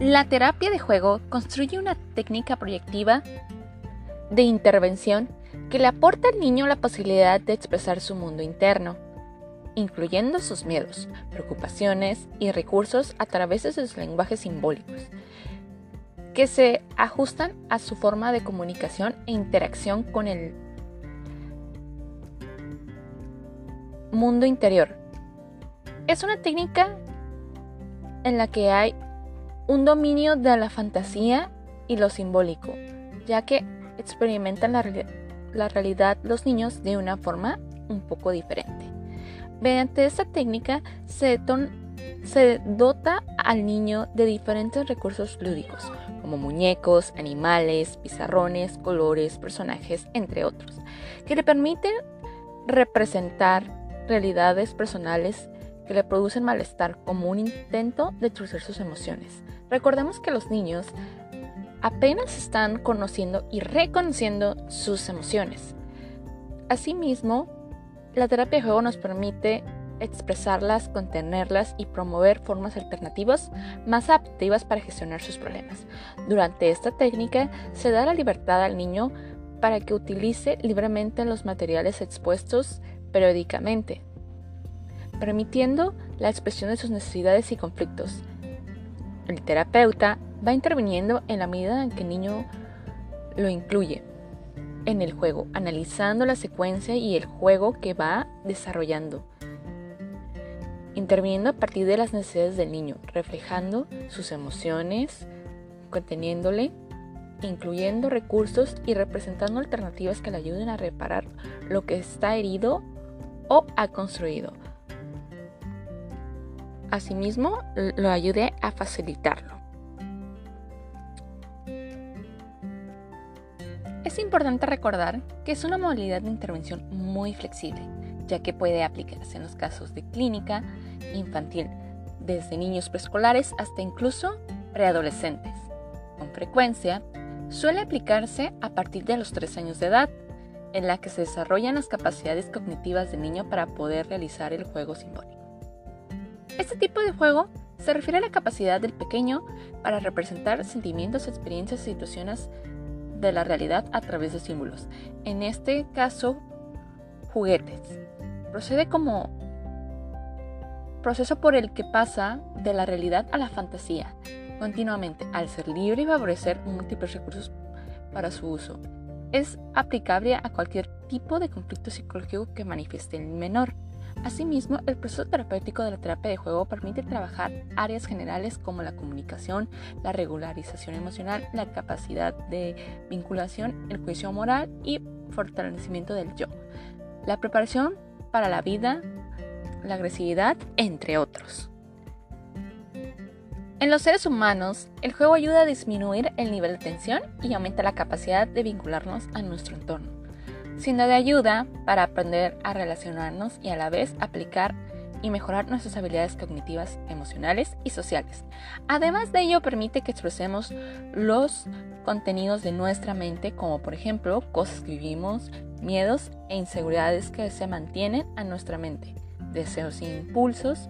La terapia de juego construye una técnica proyectiva de intervención que le aporta al niño la posibilidad de expresar su mundo interno, incluyendo sus miedos, preocupaciones y recursos a través de sus lenguajes simbólicos, que se ajustan a su forma de comunicación e interacción con el mundo interior. Es una técnica en la que hay un dominio de la fantasía y lo simbólico, ya que experimentan la, realidad los niños de una forma un poco diferente. Mediante esta técnica se, se dota al niño de diferentes recursos lúdicos, como muñecos, animales, pizarrones, colores, personajes, entre otros, que le permiten representar realidades personales que le producen malestar como un intento de trucer sus emociones. Recordemos que los niños apenas están conociendo y reconociendo sus emociones. Asimismo, la terapia de juego nos permite expresarlas, contenerlas y promover formas alternativas más adaptativas para gestionar sus problemas. Durante esta técnica se da la libertad al niño para que utilice libremente los materiales expuestos periódicamente, permitiendo la expresión de sus necesidades y conflictos. El terapeuta va interviniendo en la medida en que el niño lo incluye en el juego, analizando la secuencia y el juego que va desarrollando, interviniendo a partir de las necesidades del niño, reflejando sus emociones, conteniéndole, incluyendo recursos y representando alternativas que le ayuden a reparar lo que está herido o ha construido. Asimismo, lo ayude a facilitarlo. Es importante recordar que es una modalidad de intervención muy flexible, ya que puede aplicarse en los casos de clínica infantil, desde niños preescolares hasta incluso preadolescentes. Con frecuencia, suele aplicarse a partir de los 3 años de edad, en la que se desarrollan las capacidades cognitivas del niño para poder realizar el juego simbólico. Este tipo de juego se refiere a la capacidad del pequeño para representar sentimientos, experiencias y situaciones de la realidad a través de símbolos. En este caso, juguetes. Procede como proceso por el que pasa de la realidad a la fantasía, continuamente, al ser libre y favorecer múltiples recursos para su uso. Es aplicable a cualquier tipo de conflicto psicológico que manifieste el menor. Asimismo, el proceso terapéutico de la terapia de juego permite trabajar áreas generales como la comunicación, la regularización emocional, la capacidad de vinculación, el juicio moral y fortalecimiento del yo, la preparación para la vida, la agresividad, entre otros. En los seres humanos, el juego ayuda a disminuir el nivel de tensión y aumenta la capacidad de vincularnos a nuestro entorno siendo de ayuda para aprender a relacionarnos y a la vez aplicar y mejorar nuestras habilidades cognitivas, emocionales y sociales. Además de ello, permite que expresemos los contenidos de nuestra mente, como por ejemplo cosas que vivimos, miedos e inseguridades que se mantienen a nuestra mente, deseos e impulsos.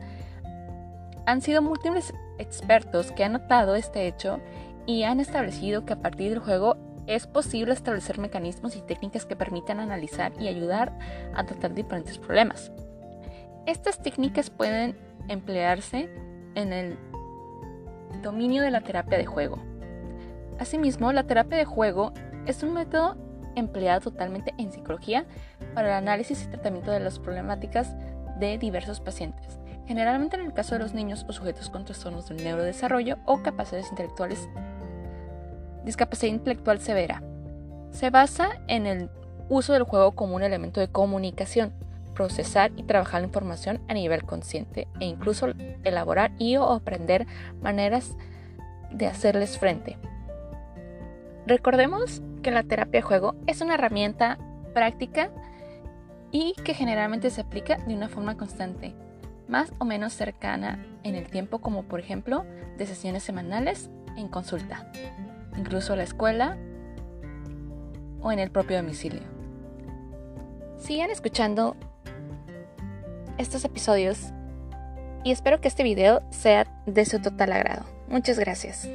Han sido múltiples expertos que han notado este hecho y han establecido que a partir del juego es posible establecer mecanismos y técnicas que permitan analizar y ayudar a tratar diferentes problemas. Estas técnicas pueden emplearse en el dominio de la terapia de juego. Asimismo, la terapia de juego es un método empleado totalmente en psicología para el análisis y tratamiento de las problemáticas de diversos pacientes, generalmente en el caso de los niños o sujetos con trastornos del neurodesarrollo o capacidades intelectuales discapacidad intelectual severa. Se basa en el uso del juego como un elemento de comunicación, procesar y trabajar la información a nivel consciente e incluso elaborar y o aprender maneras de hacerles frente. Recordemos que la terapia de juego es una herramienta práctica y que generalmente se aplica de una forma constante, más o menos cercana en el tiempo como por ejemplo de sesiones semanales en consulta incluso a la escuela o en el propio domicilio. Sigan escuchando estos episodios y espero que este video sea de su total agrado. Muchas gracias.